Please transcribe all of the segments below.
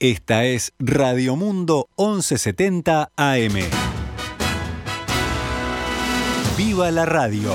Esta es Radio Mundo 1170 AM. ¡Viva la radio!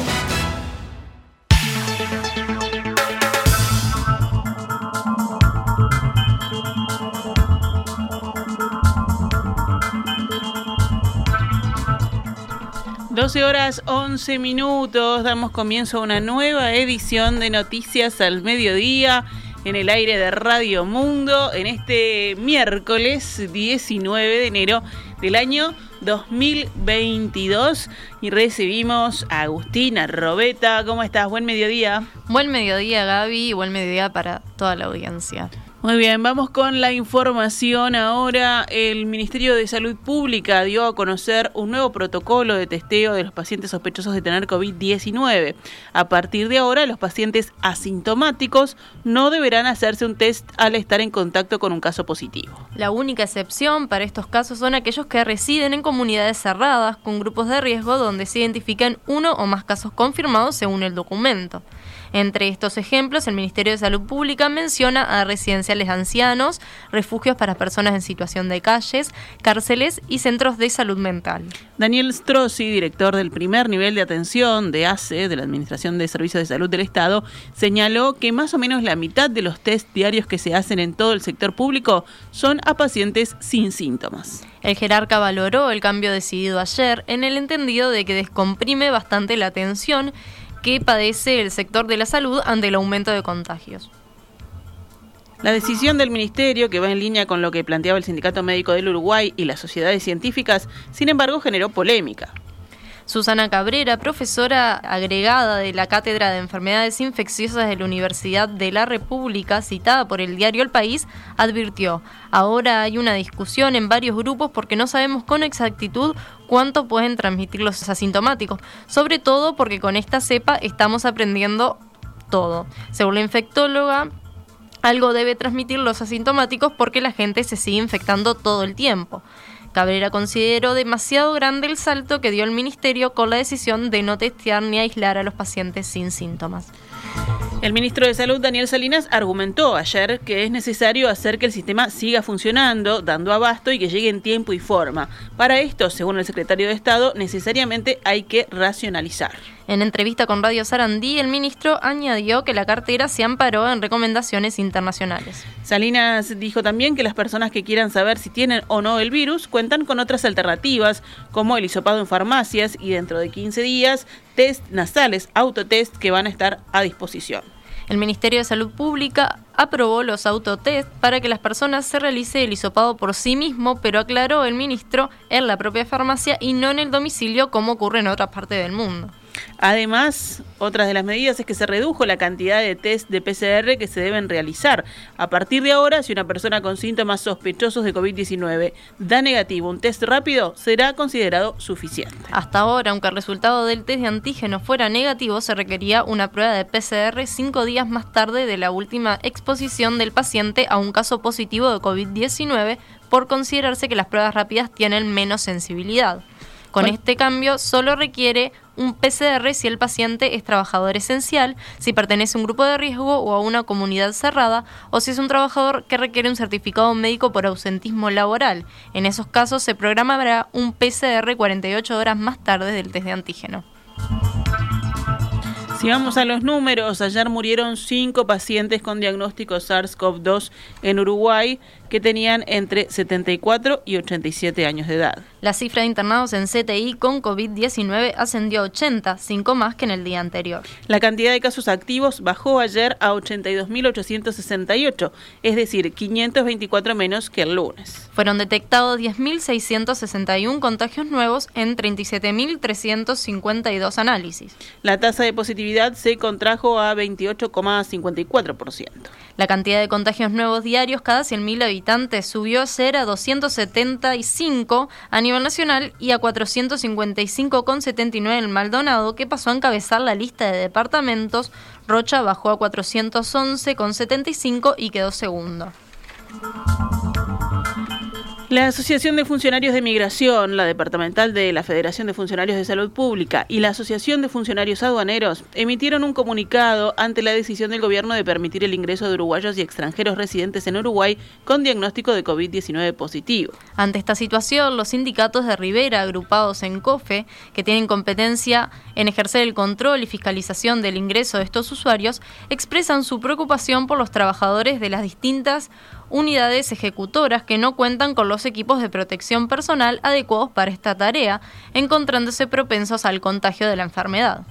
Doce horas 11 minutos, damos comienzo a una nueva edición de Noticias al Mediodía en el aire de Radio Mundo en este miércoles 19 de enero del año 2022 y recibimos a Agustina Robeta. ¿Cómo estás? Buen mediodía. Buen mediodía Gaby y buen mediodía para toda la audiencia. Muy bien, vamos con la información ahora. El Ministerio de Salud Pública dio a conocer un nuevo protocolo de testeo de los pacientes sospechosos de tener COVID-19. A partir de ahora, los pacientes asintomáticos no deberán hacerse un test al estar en contacto con un caso positivo. La única excepción para estos casos son aquellos que residen en comunidades cerradas con grupos de riesgo donde se identifican uno o más casos confirmados según el documento. Entre estos ejemplos, el Ministerio de Salud Pública menciona a residenciales de ancianos, refugios para personas en situación de calles, cárceles y centros de salud mental. Daniel Strozzi, director del primer nivel de atención de ACE, de la Administración de Servicios de Salud del Estado, señaló que más o menos la mitad de los test diarios que se hacen en todo el sector público son a pacientes sin síntomas. El jerarca valoró el cambio decidido ayer en el entendido de que descomprime bastante la atención que padece el sector de la salud ante el aumento de contagios. La decisión del Ministerio, que va en línea con lo que planteaba el Sindicato Médico del Uruguay y las sociedades científicas, sin embargo generó polémica. Susana Cabrera, profesora agregada de la Cátedra de Enfermedades Infecciosas de la Universidad de la República, citada por el diario El País, advirtió, ahora hay una discusión en varios grupos porque no sabemos con exactitud cuánto pueden transmitir los asintomáticos, sobre todo porque con esta cepa estamos aprendiendo todo. Según la infectóloga, algo debe transmitir los asintomáticos porque la gente se sigue infectando todo el tiempo. Cabrera consideró demasiado grande el salto que dio el ministerio con la decisión de no testear ni aislar a los pacientes sin síntomas. El ministro de Salud, Daniel Salinas, argumentó ayer que es necesario hacer que el sistema siga funcionando, dando abasto y que llegue en tiempo y forma. Para esto, según el secretario de Estado, necesariamente hay que racionalizar. En entrevista con Radio Sarandí, el ministro añadió que la cartera se amparó en recomendaciones internacionales. Salinas dijo también que las personas que quieran saber si tienen o no el virus cuentan con otras alternativas, como el hisopado en farmacias y dentro de 15 días, test nasales, autotest que van a estar a disposición. El Ministerio de Salud Pública aprobó los autotest para que las personas se realice el hisopado por sí mismo, pero aclaró el ministro en la propia farmacia y no en el domicilio como ocurre en otras partes del mundo. Además, otra de las medidas es que se redujo la cantidad de test de PCR que se deben realizar. A partir de ahora, si una persona con síntomas sospechosos de COVID-19 da negativo un test rápido, será considerado suficiente. Hasta ahora, aunque el resultado del test de antígeno fuera negativo, se requería una prueba de PCR cinco días más tarde de la última exposición del paciente a un caso positivo de COVID-19 por considerarse que las pruebas rápidas tienen menos sensibilidad. Con este cambio solo requiere un PCR si el paciente es trabajador esencial, si pertenece a un grupo de riesgo o a una comunidad cerrada, o si es un trabajador que requiere un certificado médico por ausentismo laboral. En esos casos se programará un PCR 48 horas más tarde del test de antígeno. Si vamos a los números, ayer murieron cinco pacientes con diagnóstico SARS-CoV-2 en Uruguay que tenían entre 74 y 87 años de edad. La cifra de internados en CTI con COVID-19 ascendió a 80, cinco más que en el día anterior. La cantidad de casos activos bajó ayer a 82.868, es decir, 524 menos que el lunes. Fueron detectados 10.661 contagios nuevos en 37.352 análisis. La tasa de positividad se contrajo a 28,54%. La cantidad de contagios nuevos diarios cada 100.000 habitantes subió a ser a 275 a nivel nacional y a 455,79 en Maldonado, que pasó a encabezar la lista de departamentos. Rocha bajó a 411,75 y quedó segundo. La Asociación de Funcionarios de Migración, la departamental de la Federación de Funcionarios de Salud Pública y la Asociación de Funcionarios Aduaneros emitieron un comunicado ante la decisión del gobierno de permitir el ingreso de uruguayos y extranjeros residentes en Uruguay con diagnóstico de COVID-19 positivo. Ante esta situación, los sindicatos de Rivera, agrupados en COFE, que tienen competencia en ejercer el control y fiscalización del ingreso de estos usuarios, expresan su preocupación por los trabajadores de las distintas unidades ejecutoras que no cuentan con los equipos de protección personal adecuados para esta tarea, encontrándose propensos al contagio de la enfermedad.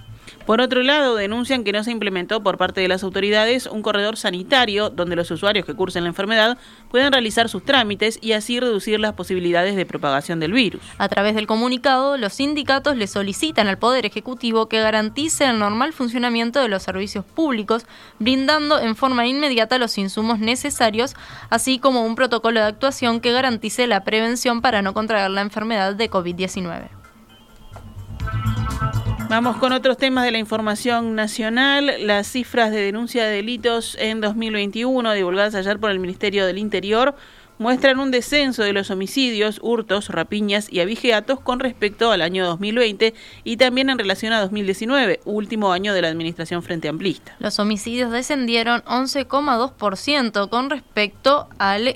Por otro lado, denuncian que no se implementó por parte de las autoridades un corredor sanitario donde los usuarios que cursen la enfermedad puedan realizar sus trámites y así reducir las posibilidades de propagación del virus. A través del comunicado, los sindicatos le solicitan al Poder Ejecutivo que garantice el normal funcionamiento de los servicios públicos, brindando en forma inmediata los insumos necesarios, así como un protocolo de actuación que garantice la prevención para no contraer la enfermedad de COVID-19. Vamos con otros temas de la información nacional. Las cifras de denuncia de delitos en 2021 divulgadas ayer por el Ministerio del Interior muestran un descenso de los homicidios, hurtos, rapiñas y abigeatos con respecto al año 2020 y también en relación a 2019, último año de la administración frente amplista. Los homicidios descendieron 11,2% con respecto al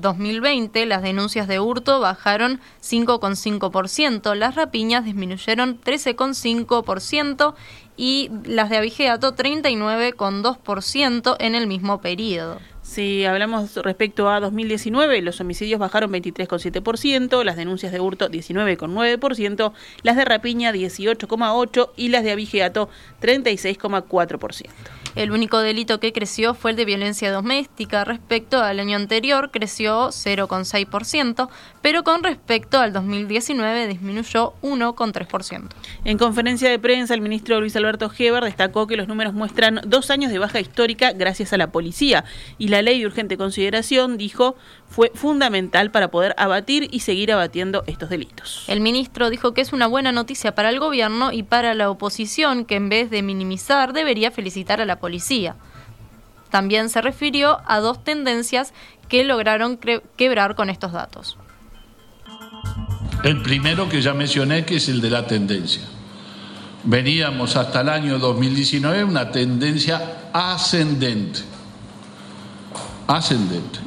2020. Eh, las denuncias de hurto bajaron 5,5%, las rapiñas disminuyeron 13,5% y las de abigeato 39,2% en el mismo periodo. Si hablamos respecto a 2019, los homicidios bajaron 23,7%, las denuncias de hurto 19,9%, las de rapiña 18,8% y las de abigeato 36,4%. El único delito que creció fue el de violencia doméstica. Respecto al año anterior creció 0,6%, pero con respecto al 2019 disminuyó 1,3%. En conferencia de prensa, el ministro Luis Alberto Heber destacó que los números muestran dos años de baja histórica gracias a la policía y la ley de urgente consideración, dijo, fue fundamental para poder abatir y seguir abatiendo estos delitos. El ministro dijo que es una buena noticia para el gobierno y para la oposición que en vez de minimizar debería felicitar a la policía. También se refirió a dos tendencias que lograron quebrar con estos datos. El primero que ya mencioné, que es el de la tendencia. Veníamos hasta el año 2019 una tendencia ascendente. Ascendente.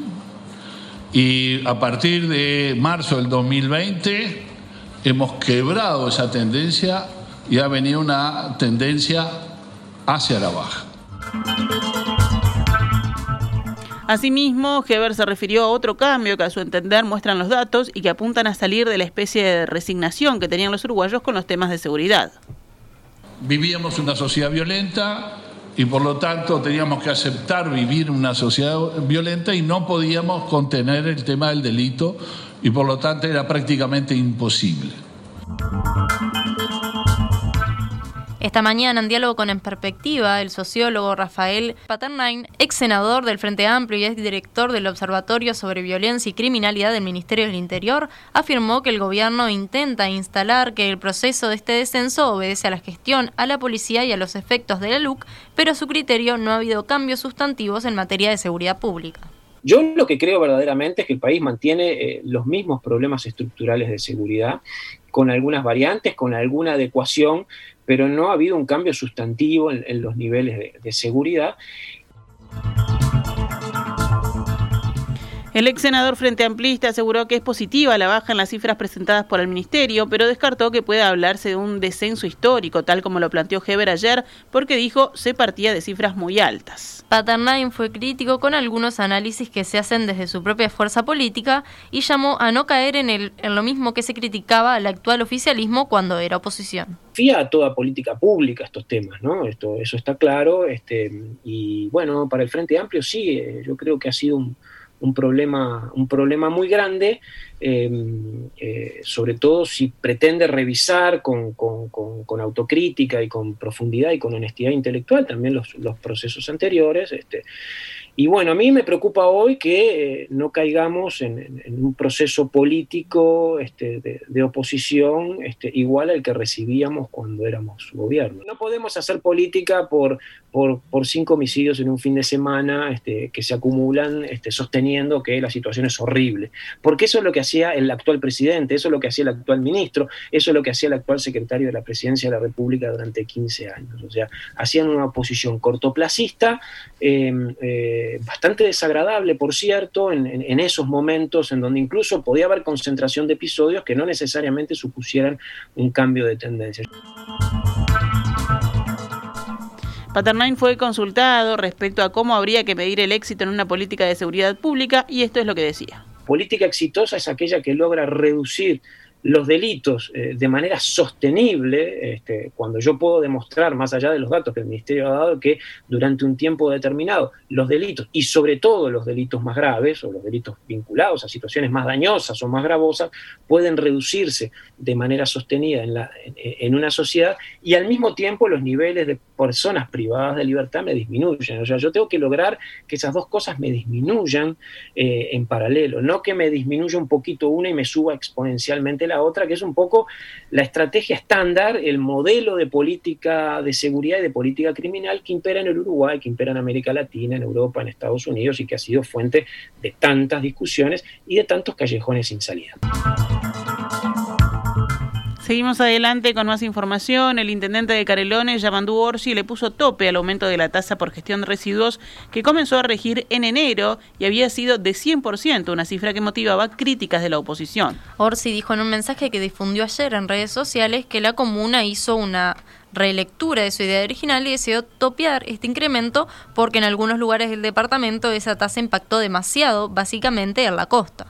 Y a partir de marzo del 2020 hemos quebrado esa tendencia y ha venido una tendencia hacia la baja. Asimismo, Heber se refirió a otro cambio que a su entender muestran los datos y que apuntan a salir de la especie de resignación que tenían los uruguayos con los temas de seguridad. Vivíamos una sociedad violenta y por lo tanto teníamos que aceptar vivir una sociedad violenta y no podíamos contener el tema del delito y por lo tanto era prácticamente imposible. Esta mañana, en diálogo con En Perspectiva, el sociólogo Rafael Paternain, ex senador del Frente Amplio y ex director del Observatorio sobre Violencia y Criminalidad del Ministerio del Interior, afirmó que el gobierno intenta instalar que el proceso de este descenso obedece a la gestión, a la policía y a los efectos de la LUC, pero a su criterio no ha habido cambios sustantivos en materia de seguridad pública. Yo lo que creo verdaderamente es que el país mantiene eh, los mismos problemas estructurales de seguridad, con algunas variantes, con alguna adecuación, pero no ha habido un cambio sustantivo en, los niveles de seguridad. El ex senador Frente Amplista aseguró que es positiva la baja en las cifras presentadas por el Ministerio, pero descartó que pueda hablarse de un descenso histórico, tal como lo planteó Heber ayer, porque dijo se partía de cifras muy altas. Paternain fue crítico con algunos análisis que se hacen desde su propia fuerza política y llamó a no caer en, el, en lo mismo que se criticaba al actual oficialismo cuando era oposición. Fía a toda política pública estos temas, ¿no? Esto, eso está claro. Este, y bueno, para el Frente Amplio sí, eh, yo creo que ha sido un un problema, un problema muy grande, em, eh, sobre todo si pretende revisar con, autocrítica y con profundidad y con honestidad intelectual también los, procesos anteriores. Este, y bueno, a mí me preocupa hoy que eh, no caigamos en, un proceso político este, de, oposición este, igual al que recibíamos cuando éramos gobierno. No podemos hacer política por, por, cinco homicidios en un fin de semana este, que se acumulan este, sosteniendo que la situación es horrible. Porque eso es lo que hacía el actual presidente, eso es lo que hacía el actual ministro, eso es lo que hacía el actual secretario de la presidencia de la República durante 15 años. O sea, hacían una oposición cortoplacista. Em, eh, bastante desagradable, por cierto, en, esos momentos en donde incluso podía haber concentración de episodios que no necesariamente supusieran un cambio de tendencia. Paternain fue consultado respecto a cómo habría que medir el éxito en una política de seguridad pública y esto es lo que decía. Política exitosa es aquella que logra reducir los delitos eh, de manera sostenible, este, cuando yo puedo demostrar, más allá de los datos que el Ministerio ha dado, que durante un tiempo determinado los delitos, y sobre todo los delitos más graves o los delitos vinculados a situaciones más dañosas o más gravosas, pueden reducirse de manera sostenida en, la, en, una sociedad y al mismo tiempo los niveles de personas privadas de libertad me disminuyen. O sea, yo tengo que lograr que esas dos cosas me disminuyan eh, en paralelo, no que me disminuya un poquito una y me suba exponencialmente la otra, que es un poco la estrategia estándar, el modelo de política de seguridad y de política criminal que impera en el Uruguay, que impera en América Latina, en Europa, en Estados Unidos y que ha sido fuente de tantas discusiones y de tantos callejones sin salida. Seguimos adelante con más información. El intendente de Carelones, Yamandú Orsi, le puso tope al aumento de la tasa por gestión de residuos que comenzó a regir en enero y había sido de 100%, una cifra que motivaba críticas de la oposición. Orsi dijo en un mensaje que difundió ayer en redes sociales que la comuna hizo una relectura de su idea original y decidió topear este incremento porque en algunos lugares del departamento esa tasa impactó demasiado, básicamente en la costa.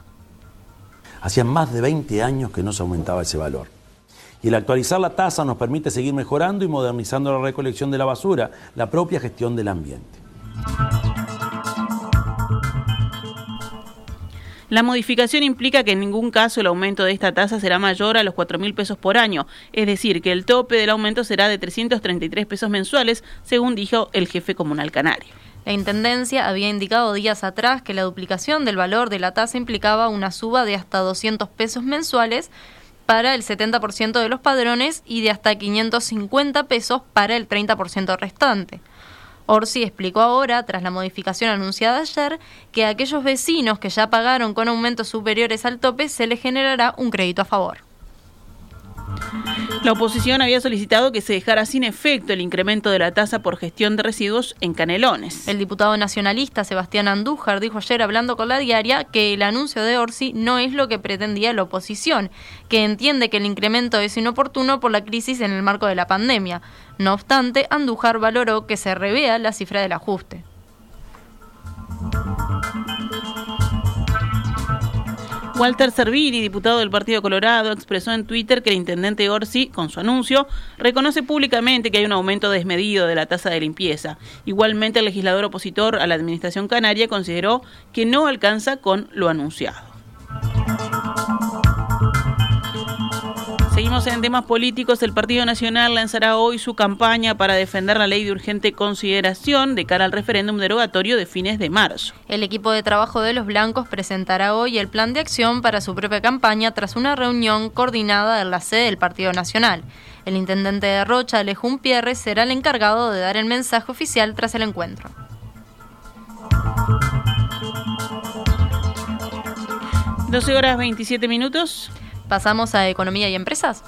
Hacía más de 20 años que no se aumentaba ese valor. Y el actualizar la tasa nos permite seguir mejorando y modernizando la recolección de la basura, la propia gestión del ambiente. La modificación implica que en ningún caso el aumento de esta tasa será mayor a los 4 mil pesos por año, es decir, que el tope del aumento será de 333 pesos mensuales, según dijo el jefe comunal canario. La Intendencia había indicado días atrás que la duplicación del valor de la tasa implicaba una suba de hasta 200 pesos mensuales, para el 70% de los padrones y de hasta 550 pesos para el 30% restante. Orsi explicó ahora, tras la modificación anunciada ayer, que a aquellos vecinos que ya pagaron con aumentos superiores al tope se les generará un crédito a favor. La oposición había solicitado que se dejara sin efecto el incremento de la tasa por gestión de residuos en Canelones. El diputado nacionalista Sebastián Andújar dijo ayer hablando con la diaria que el anuncio de Orsi no es lo que pretendía la oposición, que entiende que el incremento es inoportuno por la crisis en el marco de la pandemia. No obstante, Andújar valoró que se revea la cifra del ajuste. Walter Servini, diputado del Partido Colorado, expresó en Twitter que el intendente Orsi, con su anuncio, reconoce públicamente que hay un aumento desmedido de la tasa de limpieza. Igualmente, el legislador opositor a la administración canaria consideró que no alcanza con lo anunciado. Seguimos en temas políticos. El Partido Nacional lanzará hoy su campaña para defender la ley de urgente consideración de cara al referéndum derogatorio de fines de marzo. El equipo de trabajo de los blancos presentará hoy el plan de acción para su propia campaña tras una reunión coordinada en la sede del Partido Nacional. El intendente de Rocha, Alejún Pierre, será el encargado de dar el mensaje oficial tras el encuentro. ¿12 horas 27 minutos? Pasamos a Economía y Empresas.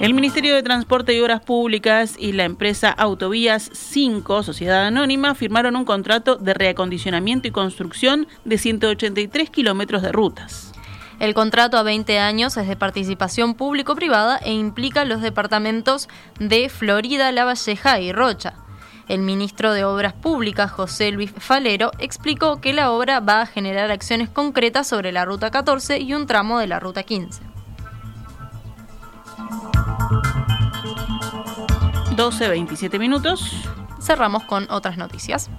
El Ministerio de Transporte y Obras Públicas y la empresa Autovías 5, Sociedad Anónima, firmaron un contrato de reacondicionamiento y construcción de 183 kilómetros de rutas. El contrato a 20 años es de participación público-privada e implica los departamentos de Florida, La Valleja y Rocha. El ministro de Obras Públicas, José Luis Falero, explicó que la obra va a generar acciones concretas sobre la Ruta 14 y un tramo de la Ruta 15. 12.27 minutos. Cerramos con otras noticias.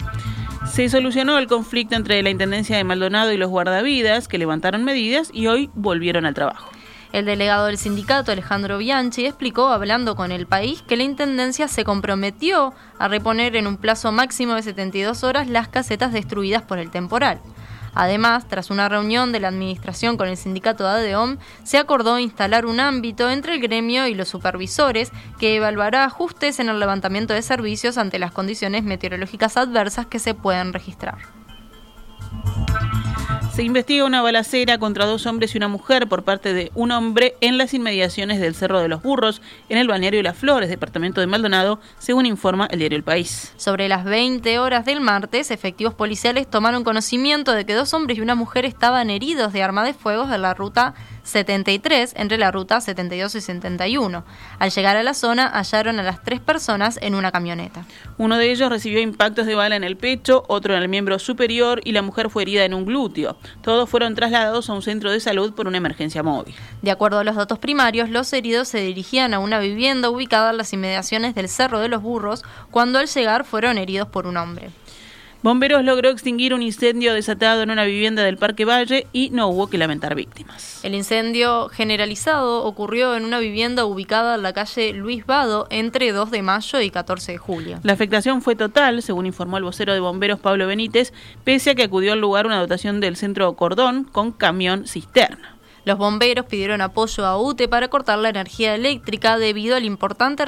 Se solucionó el conflicto entre la Intendencia de Maldonado y los guardavidas, que levantaron medidas y hoy volvieron al trabajo. El delegado del sindicato, Alejandro Bianchi, explicó, hablando con el país, que la Intendencia se comprometió a reponer en un plazo máximo de 72 horas las casetas destruidas por el temporal. Además, tras una reunión de la Administración con el sindicato de ADEOM, se acordó instalar un ámbito entre el gremio y los supervisores que evaluará ajustes en el levantamiento de servicios ante las condiciones meteorológicas adversas que se pueden registrar. Se investiga una balacera contra dos hombres y una mujer por parte de un hombre en las inmediaciones del Cerro de los Burros, en el balneario Las Flores, departamento de Maldonado, según informa el diario El País. Sobre las 20 horas del martes, efectivos policiales tomaron conocimiento de que dos hombres y una mujer estaban heridos de arma de fuego de la ruta 73 entre la ruta 72 y 71. Al llegar a la zona hallaron a las tres personas en una camioneta. Uno de ellos recibió impactos de bala en el pecho, otro en el miembro superior y la mujer fue herida en un glúteo. Todos fueron trasladados a un centro de salud por una emergencia móvil. De acuerdo a los datos primarios, los heridos se dirigían a una vivienda ubicada en las inmediaciones del Cerro de los Burros cuando al llegar fueron heridos por un hombre. Bomberos logró extinguir un incendio desatado en una vivienda del Parque Valle y no hubo que lamentar víctimas. El incendio generalizado ocurrió en una vivienda ubicada en la calle Luis Vado entre 2 de mayo y 14 de julio. La afectación fue total, según informó el vocero de bomberos Pablo Benítez, pese a que acudió al lugar una dotación del centro Cordón con camión cisterna. Los bomberos pidieron apoyo a UTE para cortar la energía eléctrica debido al importante,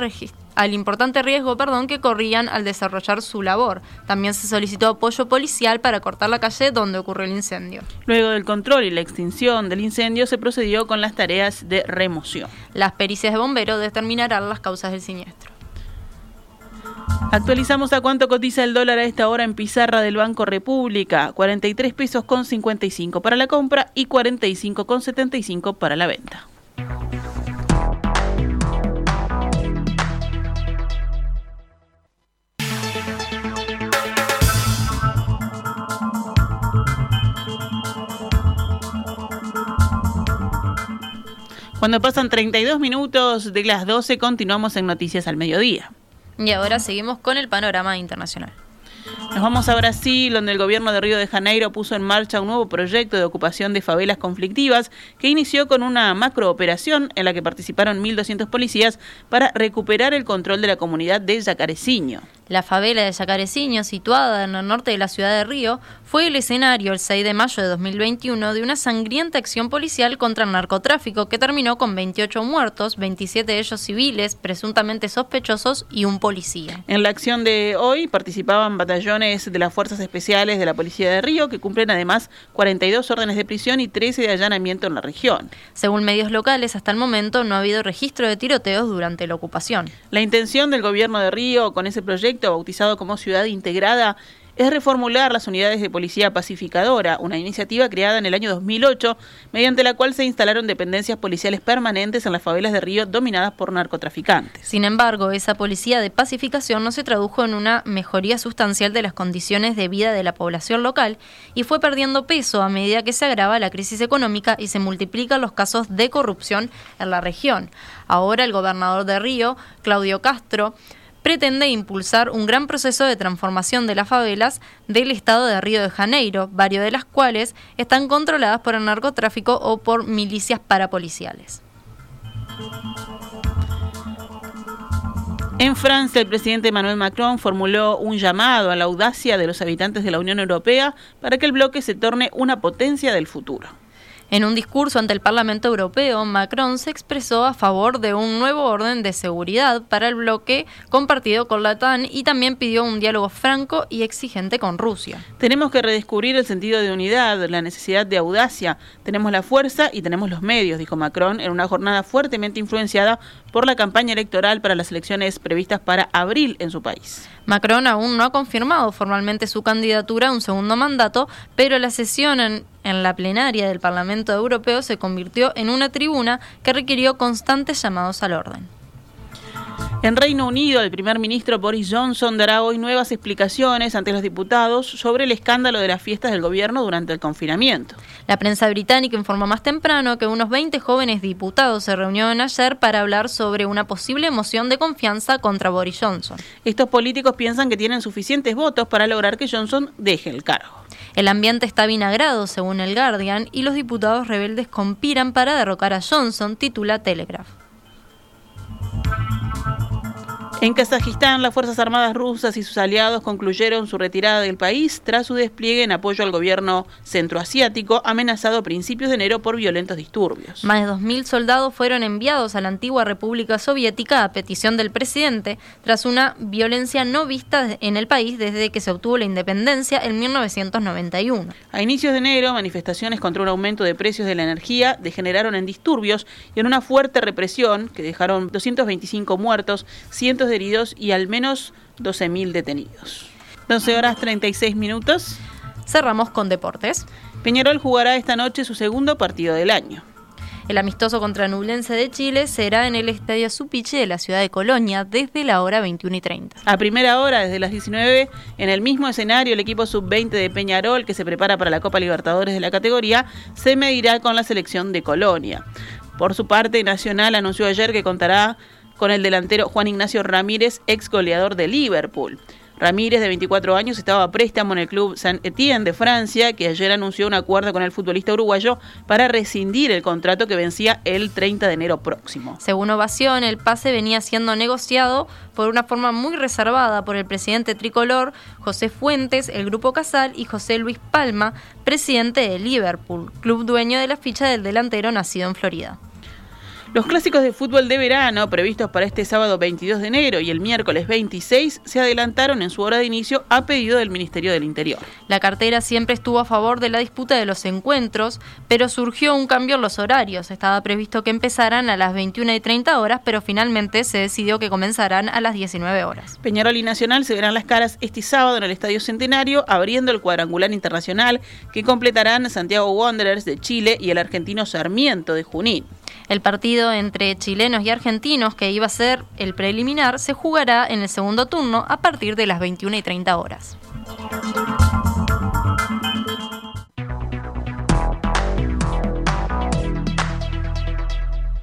al importante riesgo perdón, que corrían al desarrollar su labor. También se solicitó apoyo policial para cortar la calle donde ocurrió el incendio. Luego del control y la extinción del incendio se procedió con las tareas de remoción. Las pericias de bomberos determinarán las causas del siniestro. Actualizamos a cuánto cotiza el dólar a esta hora en pizarra del Banco República, 43 pesos con 55 para la compra y 45 con 75 para la venta. Cuando pasan 32 minutos de las 12, continuamos en Noticias al Mediodía. Y ahora seguimos con el panorama internacional. Nos vamos a Brasil, donde el gobierno de Río de Janeiro puso en marcha un nuevo proyecto de ocupación de favelas conflictivas que inició con una macrooperación en la que participaron 1.200 policías para recuperar el control de la comunidad de Yacareciño. La favela de Yacareciño, situada en el norte de la ciudad de Río, fue el escenario el 6 de mayo de 2021 de una sangrienta acción policial contra el narcotráfico que terminó con 28 muertos, 27 de ellos civiles, presuntamente sospechosos y un policía. En la acción de hoy participaban batallones de las Fuerzas Especiales de la Policía de Río que cumplen además 42 órdenes de prisión y 13 de allanamiento en la región. Según medios locales, hasta el momento no ha habido registro de tiroteos durante la ocupación. La intención del gobierno de Río con ese proyecto bautizado como Ciudad Integrada, es reformular las unidades de policía pacificadora, una iniciativa creada en el año 2008, mediante la cual se instalaron dependencias policiales permanentes en las favelas de Río dominadas por narcotraficantes. Sin embargo, esa policía de pacificación no se tradujo en una mejoría sustancial de las condiciones de vida de la población local y fue perdiendo peso a medida que se agrava la crisis económica y se multiplican los casos de corrupción en la región. Ahora el gobernador de Río, Claudio Castro, pretende impulsar un gran proceso de transformación de las favelas del estado de Río de Janeiro, varios de las cuales están controladas por el narcotráfico o por milicias parapoliciales. En Francia, el presidente Emmanuel Macron formuló un llamado a la audacia de los habitantes de la Unión Europea para que el bloque se torne una potencia del futuro. En un discurso ante el Parlamento Europeo, Macron se expresó a favor de un nuevo orden de seguridad para el bloque compartido con la OTAN y también pidió un diálogo franco y exigente con Rusia. Tenemos que redescubrir el sentido de unidad, la necesidad de audacia. Tenemos la fuerza y tenemos los medios, dijo Macron en una jornada fuertemente influenciada por la campaña electoral para las elecciones previstas para abril en su país. Macron aún no ha confirmado formalmente su candidatura a un segundo mandato, pero la sesión en, en, la plenaria del Parlamento Europeo se convirtió en una tribuna que requirió constantes llamados al orden. En Reino Unido, el primer ministro Boris Johnson dará hoy nuevas explicaciones ante los diputados sobre el escándalo de las fiestas del gobierno durante el confinamiento. La prensa británica informó más temprano que unos 20 jóvenes diputados se reunieron ayer para hablar sobre una posible moción de confianza contra Boris Johnson. Estos políticos piensan que tienen suficientes votos para lograr que Johnson deje el cargo. El ambiente está vinagrado, según el Guardian, y los diputados rebeldes conspiran para derrocar a Johnson, titula Telegraph. En Kazajistán, las Fuerzas Armadas rusas y sus aliados concluyeron su retirada del país tras su despliegue en apoyo al gobierno centroasiático amenazado a principios de enero por violentos disturbios. Más de 2.000 soldados fueron enviados a la antigua República Soviética a petición del presidente tras una violencia no vista en el país desde que se obtuvo la independencia en 1991. A inicios de enero, manifestaciones contra un aumento de precios de la energía degeneraron en disturbios y en una fuerte represión que dejaron 225 muertos, cientos de heridos y al menos 12.000 detenidos. 12 horas 36 minutos. Cerramos con deportes. Peñarol jugará esta noche su segundo partido del año. El amistoso contra Nublense de Chile será en el Estadio Supiche de la ciudad de Colonia desde la hora 21 y 30. A primera hora, desde las 19, en el mismo escenario, el equipo sub-20 de Peñarol, que se prepara para la Copa Libertadores de la categoría, se medirá con la selección de Colonia. Por su parte, Nacional anunció ayer que contará con el delantero Juan Ignacio Ramírez, ex goleador de Liverpool. Ramírez, de 24 años, estaba a préstamo en el club Saint-Étienne de Francia, que ayer anunció un acuerdo con el futbolista uruguayo para rescindir el contrato que vencía el 30 de enero próximo. Según Ovación, el pase venía siendo negociado por una forma muy reservada por el presidente tricolor José Fuentes, el Grupo Casal y José Luis Palma, presidente de Liverpool, club dueño de la ficha del delantero nacido en Florida. Los clásicos de fútbol de verano, previstos para este sábado 22 de enero y el miércoles 26, se adelantaron en su hora de inicio a pedido del Ministerio del Interior. La cartera siempre estuvo a favor de la disputa de los encuentros, pero surgió un cambio en los horarios. Estaba previsto que empezaran a las 21 y 30 horas, pero finalmente se decidió que comenzarán a las 19 horas. Peñarol y Nacional se verán las caras este sábado en el Estadio Centenario, abriendo el cuadrangular internacional que completarán Santiago Wanderers de Chile y el argentino Sarmiento de Junín. El partido entre chilenos y argentinos, que iba a ser el preliminar, se jugará en el segundo turno a partir de las 21 y 30 horas.